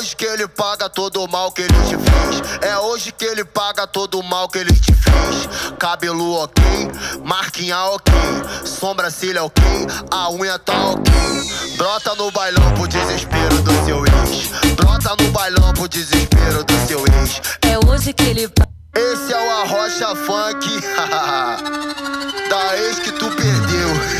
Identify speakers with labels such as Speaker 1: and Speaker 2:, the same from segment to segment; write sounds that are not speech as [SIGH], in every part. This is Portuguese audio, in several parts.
Speaker 1: hoje que ele paga todo o mal que ele te fez. É hoje que ele paga todo o mal que ele te fez. Cabelo ok, marquinha ok, sobrancelha ok, a unha tá ok. Brota no bailão pro desespero do seu ex. Brota no bailão pro desespero do seu ex.
Speaker 2: É hoje que ele
Speaker 1: Esse é o Arrocha Funk [LAUGHS] da ex que tu perdeu.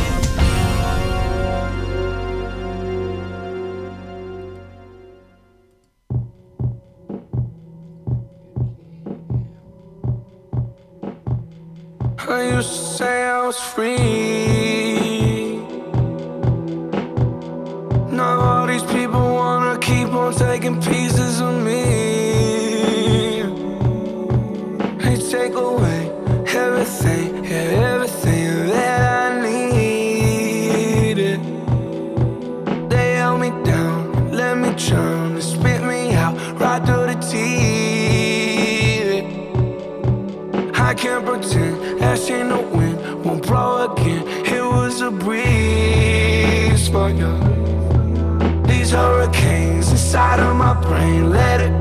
Speaker 3: I used to say I was free. Now all these people wanna keep on taking pieces of me. These hurricanes inside of my brain, let it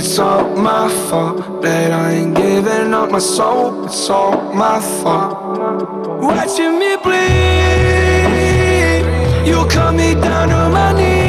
Speaker 3: It's
Speaker 4: all my fault that I ain't giving up my soul. It's all my fault. Watching me bleed, you cut me down to my knees.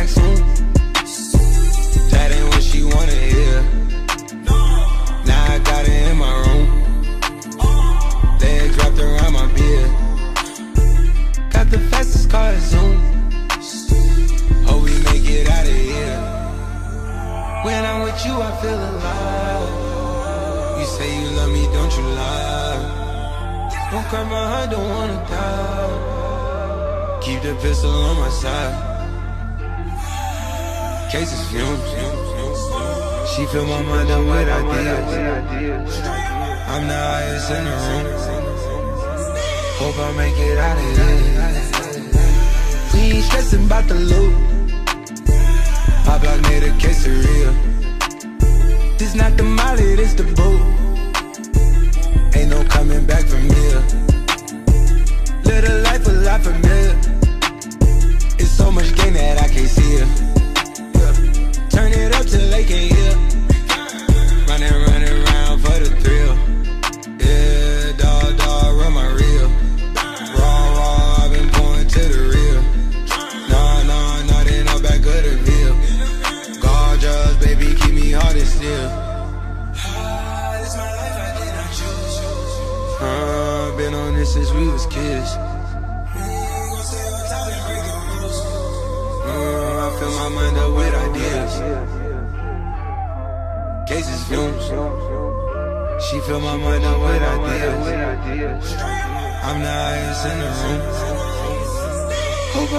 Speaker 4: Jackson. Hope I make it out of here. We ain't stressing about the loot. My block made a quesadilla. This not the molly, this the boot. Ain't no coming back from here. Live the life a lot familiar. It's so much gain that I can't see it. Turn it up till they can't hear.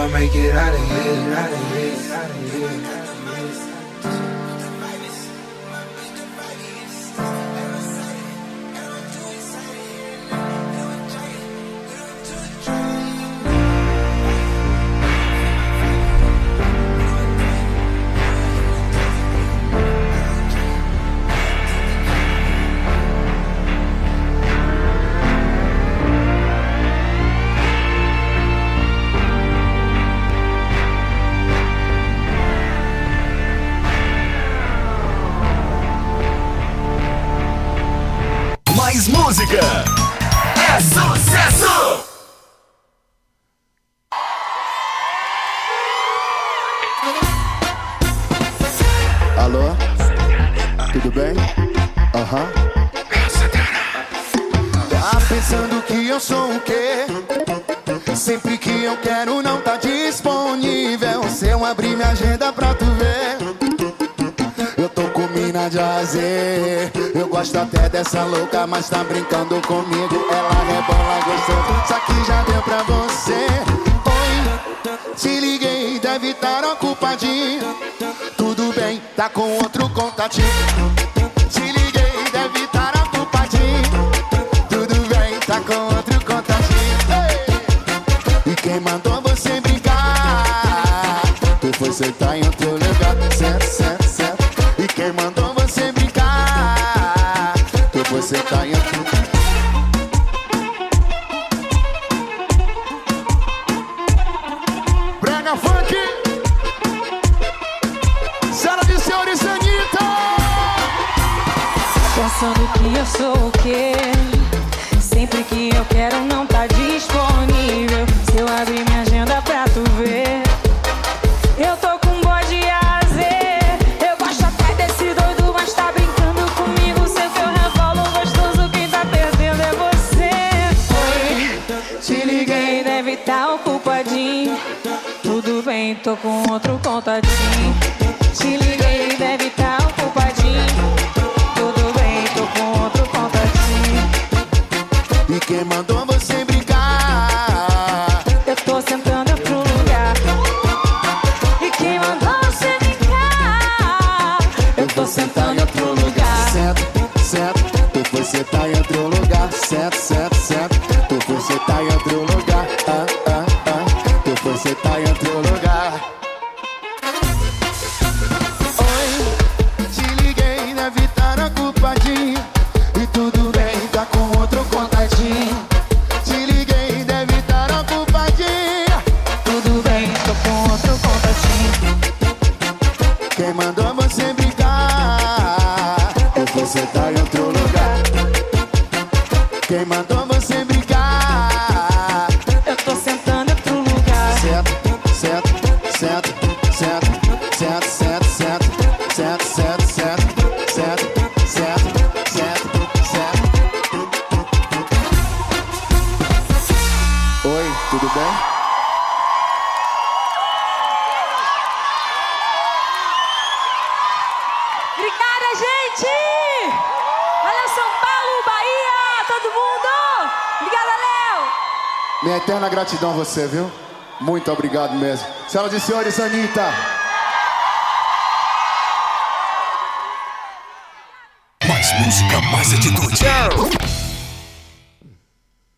Speaker 4: gonna make it out of here. Out of here. Out of here.
Speaker 5: Música é sucesso!
Speaker 6: Alô? Tudo bem? Aham. Tá pensando que eu sou o quê? Sempre que eu quero não Eu gosto até dessa louca, mas tá brincando comigo. Ela rebola gostoso, só que já deu pra você. Oi, te liguei, deve estar ocupadinho. Tudo bem, tá com outro contatinho. Te liguei, deve estar ocupadinho. Tudo bem, tá com outro contatinho. E quem mandou você brincar? Tu foi sentar em outro
Speaker 7: Pensando que eu sou o quê? Sempre que eu quero não tá disponível. Se eu abrir minha agenda pra tu ver, eu tô com bode azer. Eu gosto até desse doido, mas tá brincando comigo. Sei que eu revolo gostoso, quem tá perdendo é você. Oi, te liguei, deve tá ocupadinho. Tudo bem, tô com outro contatinho.
Speaker 6: quemando gratidão a você, viu? Muito obrigado mesmo. Senhoras e senhores, Anitta.
Speaker 5: Mais música, mais atitude.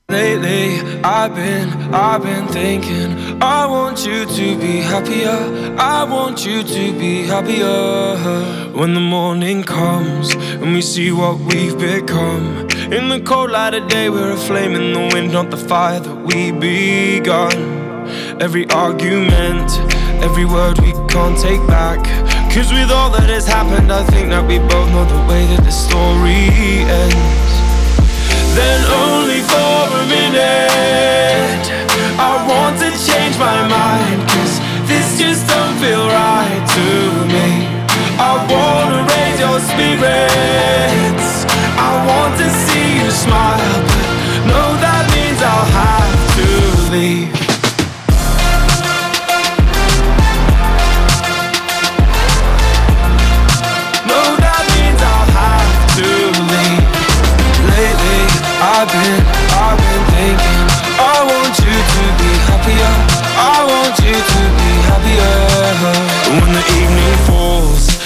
Speaker 4: Lately, I've been, I've been thinking. I want you to be happier. I want you to be happier. When the morning comes and we see what we've become. In the cold light of day, we're a flame in the wind, not the fire that we begun. Every argument, every word we can't take back. Cause with all that has happened, I think that we both know the way that the story ends. Then only for a minute I want to change my mind Cause this just don't feel right to me. I wanna raise your spirits. I want to see you smile But no, that means I'll have to leave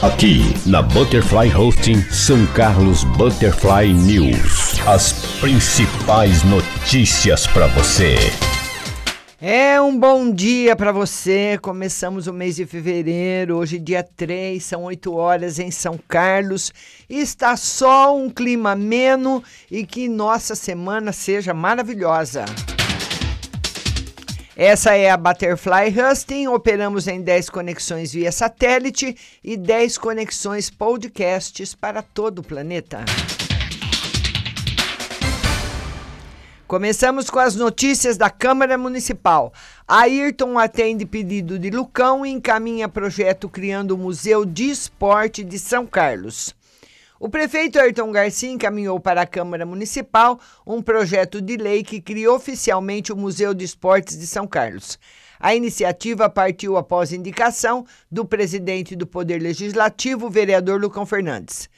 Speaker 8: Aqui na Butterfly Hosting São Carlos Butterfly News. As principais notícias para você.
Speaker 9: É um bom dia para você. Começamos o mês de fevereiro, hoje dia 3, são 8 horas em São Carlos. Está só um clima ameno e que nossa semana seja maravilhosa. Essa é a Butterfly Husting. Operamos em 10 conexões via satélite e 10 conexões podcasts para todo o planeta. Começamos com as notícias da Câmara Municipal. Ayrton atende pedido de Lucão e encaminha projeto criando o Museu de Esporte de São Carlos. O prefeito Ayrton Garcia encaminhou para a Câmara Municipal um projeto de lei que cria oficialmente o Museu de Esportes de São Carlos. A iniciativa partiu após indicação do presidente do Poder Legislativo, vereador Lucão Fernandes.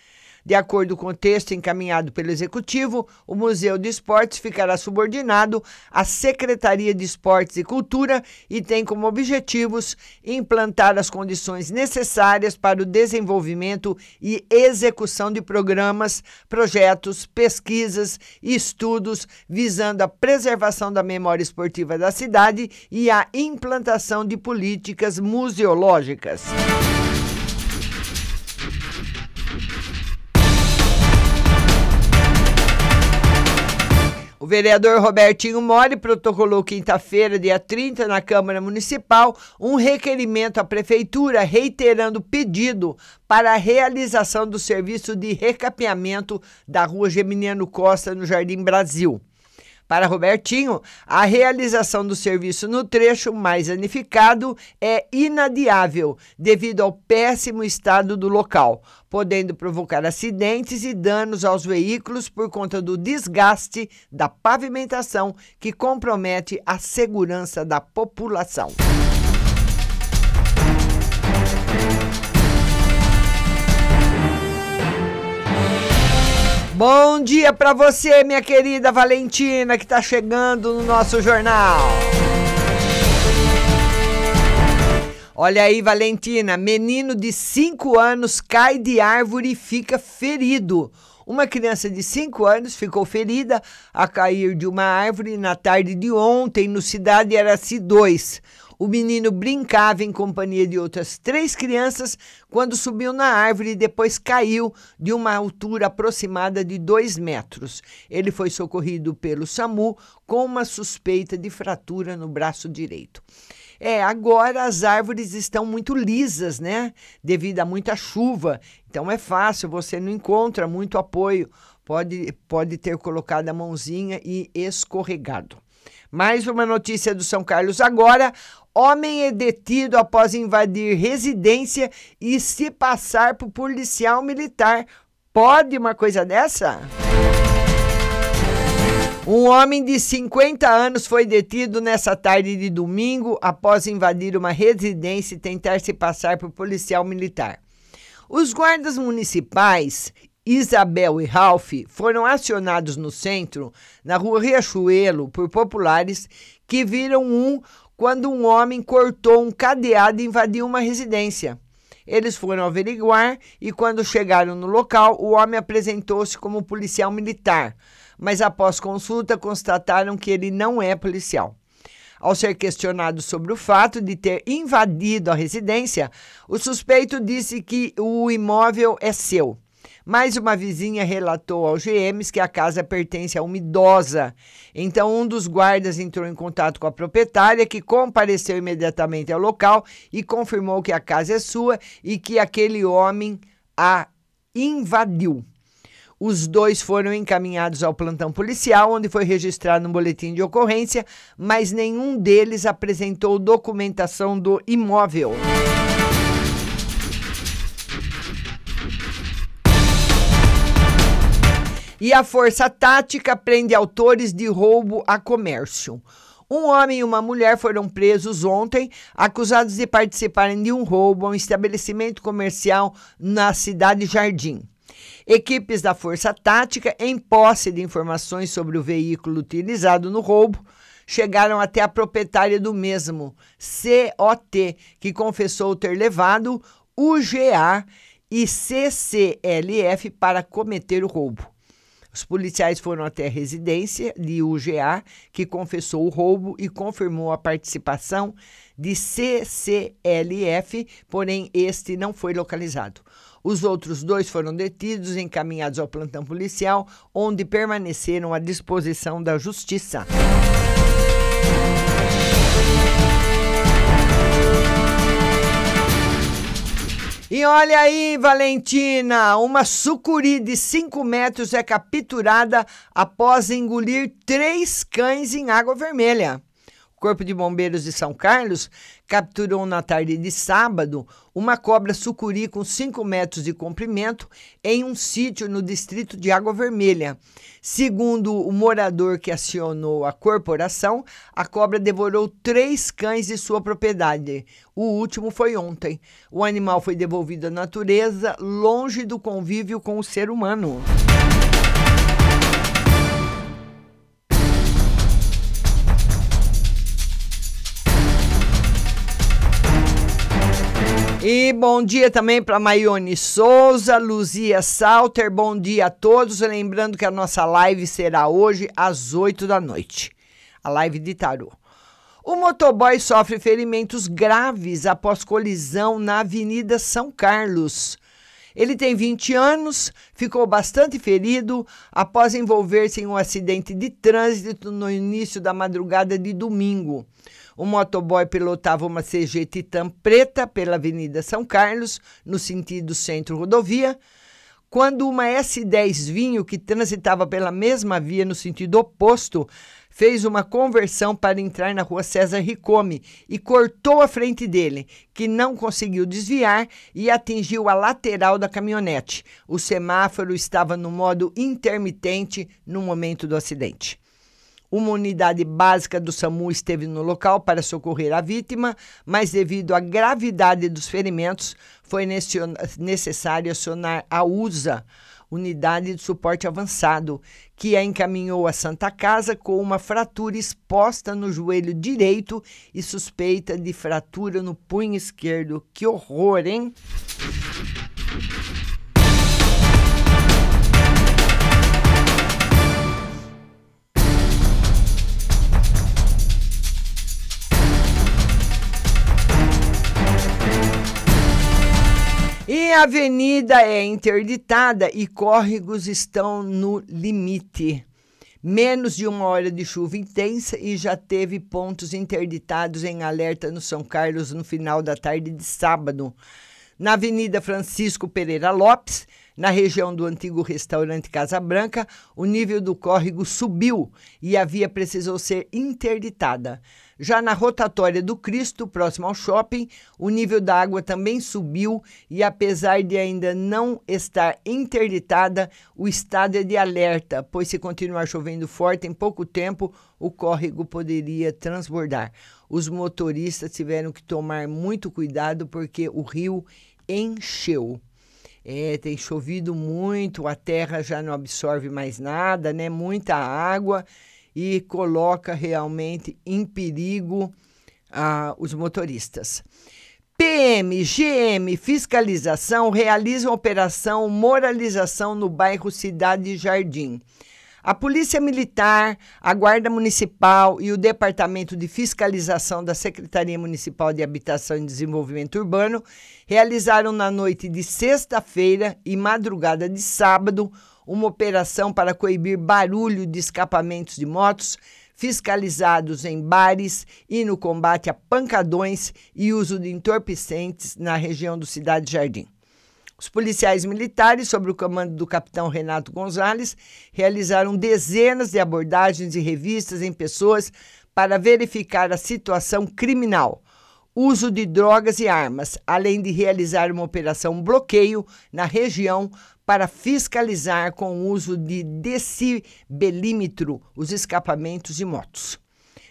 Speaker 9: De acordo com o texto encaminhado pelo Executivo, o Museu de Esportes ficará subordinado à Secretaria de Esportes e Cultura e tem como objetivos implantar as condições necessárias para o desenvolvimento e execução de programas, projetos, pesquisas e estudos visando a preservação da memória esportiva da cidade e a implantação de políticas museológicas. Vereador Robertinho Mori protocolou quinta-feira, dia 30, na Câmara Municipal, um requerimento à Prefeitura reiterando pedido para a realização do serviço de recapeamento da rua Geminiano Costa, no Jardim Brasil. Para Robertinho, a realização do serviço no trecho mais danificado é inadiável devido ao péssimo estado do local, podendo provocar acidentes e danos aos veículos por conta do desgaste da pavimentação que compromete a segurança da população. Bom dia para você, minha querida Valentina, que está chegando no nosso jornal. Olha aí, Valentina, menino de 5 anos cai de árvore e fica ferido. Uma criança de 5 anos ficou ferida a cair de uma árvore na tarde de ontem no Cidade Araci 2. O menino brincava em companhia de outras três crianças quando subiu na árvore e depois caiu de uma altura aproximada de dois metros. Ele foi socorrido pelo SAMU com uma suspeita de fratura no braço direito. É, agora as árvores estão muito lisas, né? Devido a muita chuva. Então é fácil, você não encontra muito apoio. Pode, pode ter colocado a mãozinha e escorregado. Mais uma notícia do São Carlos agora. Homem é detido após invadir residência e se passar por policial militar. Pode uma coisa dessa? Um homem de 50 anos foi detido nessa tarde de domingo após invadir uma residência e tentar se passar por policial militar. Os guardas municipais Isabel e Ralph foram acionados no centro, na rua Riachuelo, por populares que viram um quando um homem cortou um cadeado e invadiu uma residência. Eles foram averiguar e, quando chegaram no local, o homem apresentou-se como policial militar, mas após consulta constataram que ele não é policial. Ao ser questionado sobre o fato de ter invadido a residência, o suspeito disse que o imóvel é seu. Mas uma vizinha relatou ao GMs que a casa pertence a uma idosa. Então, um dos guardas entrou em contato com a proprietária, que compareceu imediatamente ao local e confirmou que a casa é sua e que aquele homem a invadiu. Os dois foram encaminhados ao plantão policial, onde foi registrado um boletim de ocorrência, mas nenhum deles apresentou documentação do imóvel. E a Força Tática prende autores de roubo a comércio. Um homem e uma mulher foram presos ontem, acusados de participarem de um roubo a um estabelecimento comercial na cidade Jardim. Equipes da Força Tática, em posse de informações sobre o veículo utilizado no roubo, chegaram até a proprietária do mesmo, COT, que confessou ter levado UGA e CCLF para cometer o roubo. Os policiais foram até a residência de UGA, que confessou o roubo e confirmou a participação de CCLF, porém este não foi localizado. Os outros dois foram detidos e encaminhados ao plantão policial, onde permaneceram à disposição da justiça. E olha aí, Valentina, uma sucuri de 5 metros é capturada após engolir três cães em água vermelha. Corpo de Bombeiros de São Carlos capturou na tarde de sábado uma cobra sucuri com 5 metros de comprimento em um sítio no distrito de Água Vermelha. Segundo o morador que acionou a corporação, a cobra devorou três cães de sua propriedade. O último foi ontem. O animal foi devolvido à natureza, longe do convívio com o ser humano. E bom dia também para Maione Souza, Luzia Salter, bom dia a todos. Lembrando que a nossa live será hoje às 8 da noite a live de tarô. O motoboy sofre ferimentos graves após colisão na Avenida São Carlos. Ele tem 20 anos, ficou bastante ferido após envolver-se em um acidente de trânsito no início da madrugada de domingo. O motoboy pilotava uma CG Titan preta pela Avenida São Carlos, no sentido centro-rodovia, quando uma S10 Vinho, que transitava pela mesma via no sentido oposto, fez uma conversão para entrar na rua César Ricome e cortou a frente dele, que não conseguiu desviar e atingiu a lateral da caminhonete. O semáforo estava no modo intermitente no momento do acidente. Uma unidade básica do SAMU esteve no local para socorrer a vítima, mas devido à gravidade dos ferimentos, foi necessário acionar a USA, Unidade de Suporte Avançado, que a encaminhou à Santa Casa com uma fratura exposta no joelho direito e suspeita de fratura no punho esquerdo. Que horror, hein? A avenida é interditada e córregos estão no limite. Menos de uma hora de chuva intensa e já teve pontos interditados em alerta no São Carlos no final da tarde de sábado. Na Avenida Francisco Pereira Lopes, na região do antigo restaurante Casa Branca, o nível do córrego subiu e a via precisou ser interditada. Já na rotatória do Cristo, próximo ao shopping, o nível da água também subiu e, apesar de ainda não estar interditada, o estado é de alerta, pois se continuar chovendo forte em pouco tempo, o córrego poderia transbordar. Os motoristas tiveram que tomar muito cuidado porque o rio encheu. É, tem chovido muito, a terra já não absorve mais nada, né? Muita água e coloca realmente em perigo ah, os motoristas. PM, GM, Fiscalização realizam operação Moralização no bairro Cidade Jardim. A Polícia Militar, a Guarda Municipal e o Departamento de Fiscalização da Secretaria Municipal de Habitação e Desenvolvimento Urbano realizaram na noite de sexta-feira e madrugada de sábado uma operação para coibir barulho de escapamentos de motos fiscalizados em bares e no combate a pancadões e uso de entorpecentes na região do Cidade Jardim. Os policiais militares, sob o comando do capitão Renato Gonzalez, realizaram dezenas de abordagens e revistas em pessoas para verificar a situação criminal, uso de drogas e armas, além de realizar uma operação bloqueio na região para fiscalizar com o uso de decibelímetro os escapamentos de motos.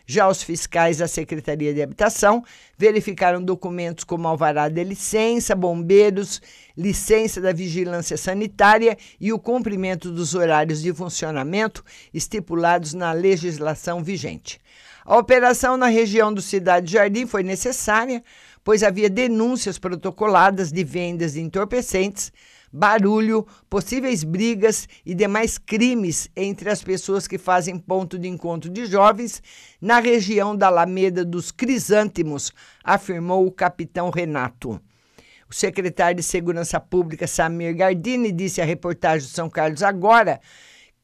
Speaker 9: Já os fiscais da Secretaria de Habitação verificaram documentos como alvará de licença, bombeiros, licença da vigilância sanitária e o cumprimento dos horários de funcionamento estipulados na legislação vigente. A operação na região do Cidade Jardim foi necessária, pois havia denúncias protocoladas de vendas de entorpecentes barulho, possíveis brigas e demais crimes entre as pessoas que fazem ponto de encontro de jovens na região da Alameda dos Crisântemos, afirmou o capitão Renato. O secretário de Segurança Pública, Samir Gardini, disse à reportagem do São Carlos Agora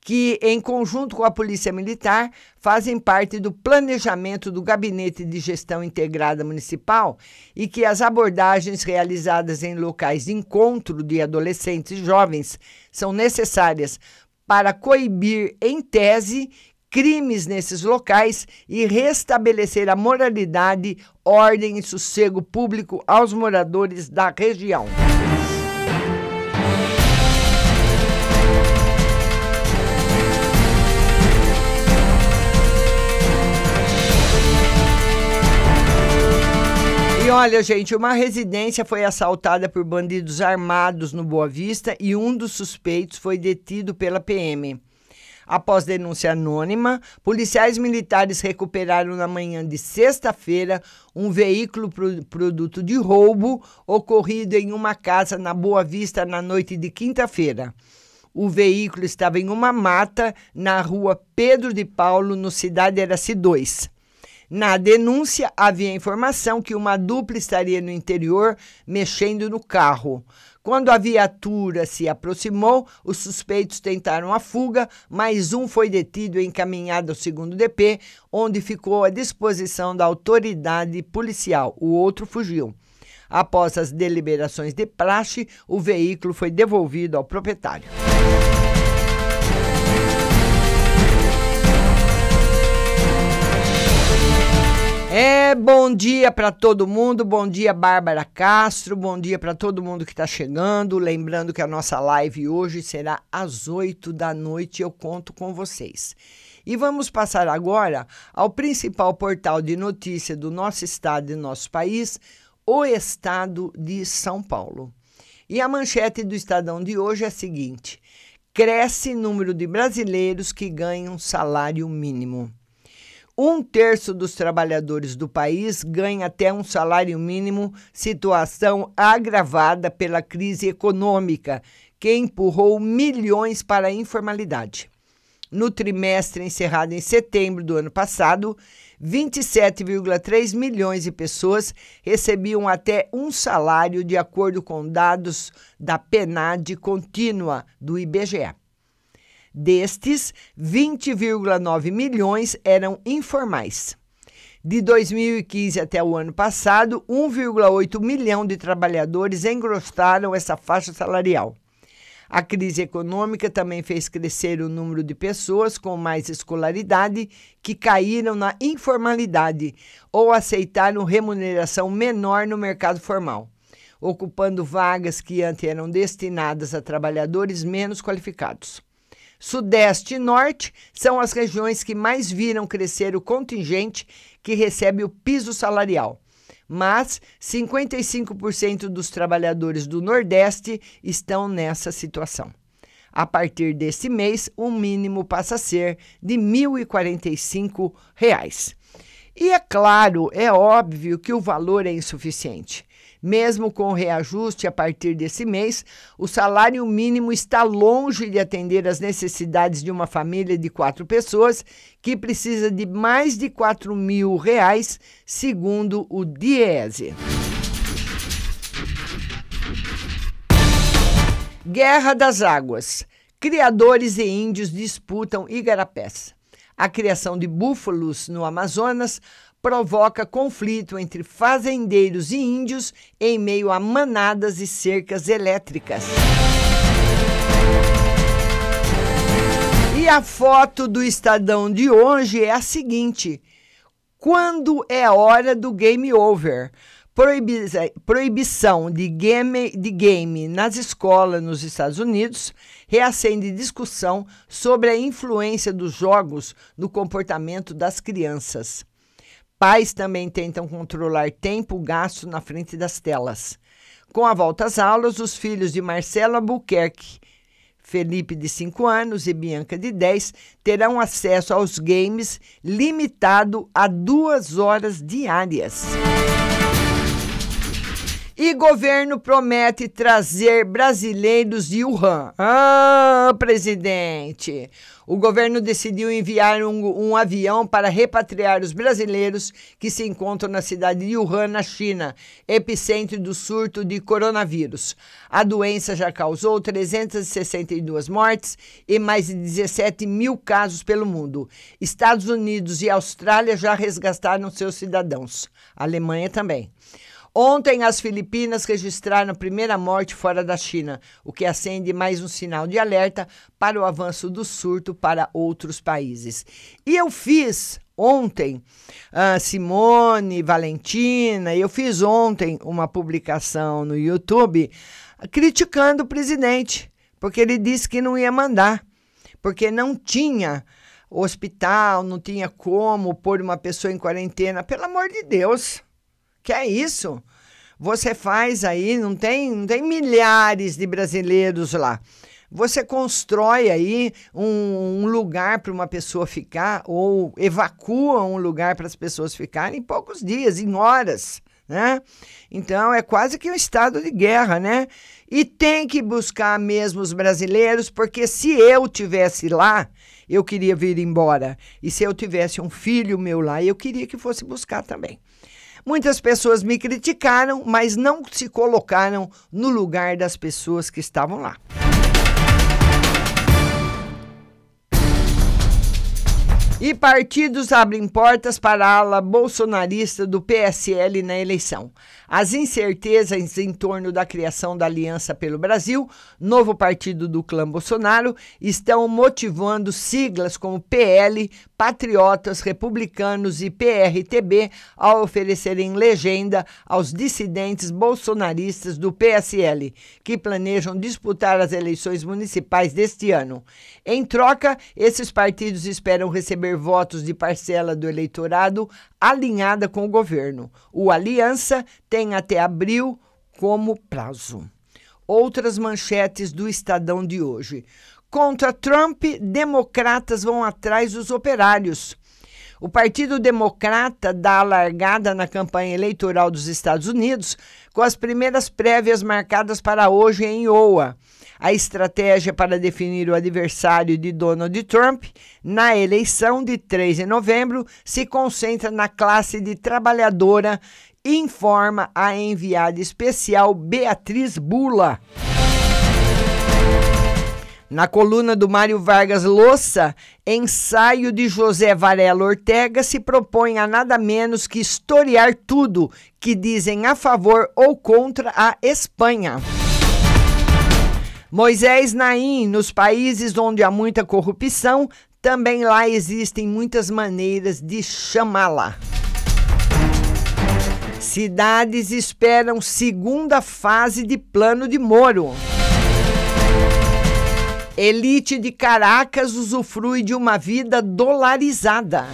Speaker 9: que, em conjunto com a Polícia Militar, fazem parte do planejamento do Gabinete de Gestão Integrada Municipal e que as abordagens realizadas em locais de encontro de adolescentes e jovens são necessárias para coibir, em tese, crimes nesses locais e restabelecer a moralidade, ordem e sossego público aos moradores da região. Olha, gente, uma residência foi assaltada por bandidos armados no Boa Vista e um dos suspeitos foi detido pela PM. Após denúncia anônima, policiais militares recuperaram na manhã de sexta-feira um veículo pro, produto de roubo ocorrido em uma casa na Boa Vista na noite de quinta-feira. O veículo estava em uma mata na rua Pedro de Paulo, no Cidade Eraci 2. Na denúncia, havia informação que uma dupla estaria no interior mexendo no carro. Quando a viatura se aproximou, os suspeitos tentaram a fuga, mas um foi detido e encaminhado ao segundo DP, onde ficou à disposição da autoridade policial. O outro fugiu. Após as deliberações de praxe, o veículo foi devolvido ao proprietário. É, bom dia para todo mundo, bom dia Bárbara Castro, bom dia para todo mundo que está chegando. Lembrando que a nossa live hoje será às 8 da noite, eu conto com vocês. E vamos passar agora ao principal portal de notícia do nosso estado e nosso país, o estado de São Paulo. E a manchete do Estadão de hoje é a seguinte: cresce número de brasileiros que ganham salário mínimo. Um terço dos trabalhadores do país ganha até um salário mínimo, situação agravada pela crise econômica, que empurrou milhões para a informalidade. No trimestre encerrado em setembro do ano passado, 27,3 milhões de pessoas recebiam até um salário, de acordo com dados da PNAD contínua do IBGE. Destes, 20,9 milhões eram informais. De 2015 até o ano passado, 1,8 milhão de trabalhadores engrossaram essa faixa salarial. A crise econômica também fez crescer o número de pessoas com mais escolaridade que caíram na informalidade ou aceitaram remuneração menor no mercado formal, ocupando vagas que antes eram destinadas a trabalhadores menos qualificados. Sudeste e Norte são as regiões que mais viram crescer o contingente que recebe o piso salarial. mas 55% dos trabalhadores do Nordeste estão nessa situação. A partir desse mês, o mínimo passa a ser de 1.045 reais. E é claro, é óbvio que o valor é insuficiente. Mesmo com reajuste a partir desse mês, o salário mínimo está longe de atender às necessidades de uma família de quatro pessoas que precisa de mais de 4 mil reais, segundo o Diese. Guerra das Águas. Criadores e índios disputam igarapés. A criação de búfalos no Amazonas provoca conflito entre fazendeiros e índios em meio a manadas e cercas elétricas. E a foto do Estadão de hoje é a seguinte: quando é hora do game over? proibição de game, de game nas escolas nos Estados Unidos reacende discussão sobre a influência dos jogos no comportamento das crianças. Pais também tentam controlar tempo gasto na frente das telas. Com a volta às aulas, os filhos de Marcelo Albuquerque, Felipe, de 5 anos, e Bianca, de 10, terão acesso aos games limitado a duas horas diárias. E governo promete trazer brasileiros de Wuhan. Ah, presidente! O governo decidiu enviar um, um, avião para repatriar os brasileiros que se encontram na cidade de Wuhan, na China, epicentro do surto de coronavírus. A doença já causou 362 mortes e mais de 17 mil casos pelo mundo. Estados Unidos e Austrália já resgataram seus cidadãos. A Alemanha também. Ontem, as Filipinas registraram a primeira morte fora da China, o que acende mais um sinal de alerta para o avanço do surto para outros países. E eu fiz ontem, uh, Simone, Valentina, eu fiz ontem uma publicação no YouTube criticando o presidente, porque ele disse que não ia mandar, porque não tinha hospital, não tinha como pôr uma pessoa em quarentena. Pelo amor de Deus. Que é isso? Você faz aí, não tem, não tem milhares de brasileiros lá. Você constrói aí um, um lugar para uma pessoa ficar ou evacua um lugar para as pessoas ficarem em poucos dias, em horas, né? Então é quase que um estado de guerra, né? E tem que buscar mesmo os brasileiros, porque se eu tivesse lá, eu queria vir embora. E se eu tivesse um filho meu lá, eu queria que fosse buscar também. Muitas pessoas me criticaram, mas não se colocaram no lugar das pessoas que estavam lá. E partidos abrem portas para a ala bolsonarista do PSL na eleição. As incertezas em torno da criação da Aliança pelo Brasil, novo partido do clã Bolsonaro, estão motivando siglas como PL, Patriotas, Republicanos e PRTB a oferecerem legenda aos dissidentes bolsonaristas do PSL, que planejam disputar as eleições municipais deste ano. Em troca, esses partidos esperam receber votos de parcela do eleitorado alinhada com o governo. O Aliança tem até abril como prazo. Outras manchetes do Estadão de hoje. Contra Trump, democratas vão atrás dos operários. O Partido Democrata dá a largada na campanha eleitoral dos Estados Unidos, com as primeiras prévias marcadas para hoje em Iowa. A estratégia para definir o adversário de Donald Trump na eleição de 3 de novembro se concentra na classe de trabalhadora, informa a enviada especial Beatriz Bula. Na coluna do Mário Vargas Louça, ensaio de José Varela Ortega se propõe a nada menos que historiar tudo que dizem a favor ou contra a Espanha. Moisés Naim, nos países onde há muita corrupção, também lá existem muitas maneiras de chamá-la. Cidades esperam segunda fase de plano de Moro. Elite de Caracas usufrui de uma vida dolarizada.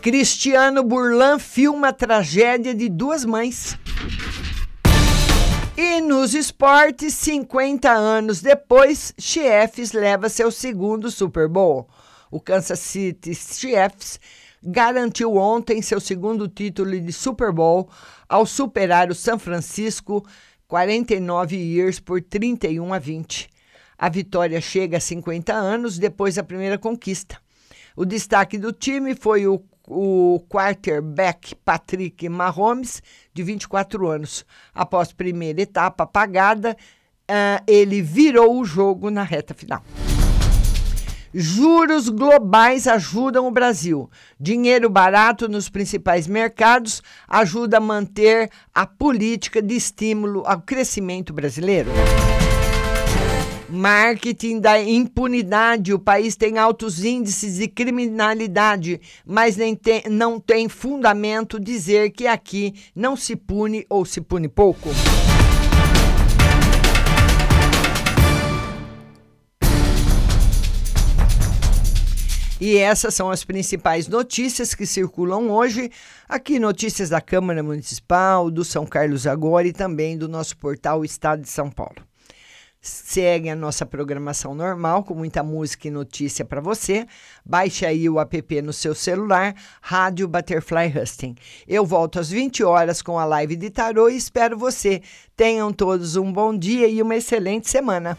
Speaker 9: Cristiano Burlan filma a tragédia de duas mães. E nos esportes, 50 anos depois, Chiefs leva seu segundo Super Bowl. O Kansas City Chiefs garantiu ontem seu segundo título de Super Bowl ao superar o San Francisco 49 years por 31 a 20. A vitória chega a 50 anos depois da primeira conquista. O destaque do time foi o, o quarterback Patrick Mahomes, de 24 anos. Após primeira etapa apagada, uh, ele virou o jogo na reta final. Juros globais ajudam o Brasil. Dinheiro barato nos principais mercados ajuda a manter a política de estímulo ao crescimento brasileiro. Marketing da impunidade. O país tem altos índices de criminalidade, mas nem tem, não tem fundamento dizer que aqui não se pune ou se pune pouco. E essas são as principais notícias que circulam hoje aqui, notícias da Câmara Municipal, do São Carlos Agora e também do nosso portal Estado de São Paulo. Segue a nossa programação normal, com muita música e notícia para você. Baixe aí o app no seu celular, Rádio Butterfly Husting. Eu volto às 20 horas com a live de tarô e espero você. Tenham todos um bom dia e uma excelente semana.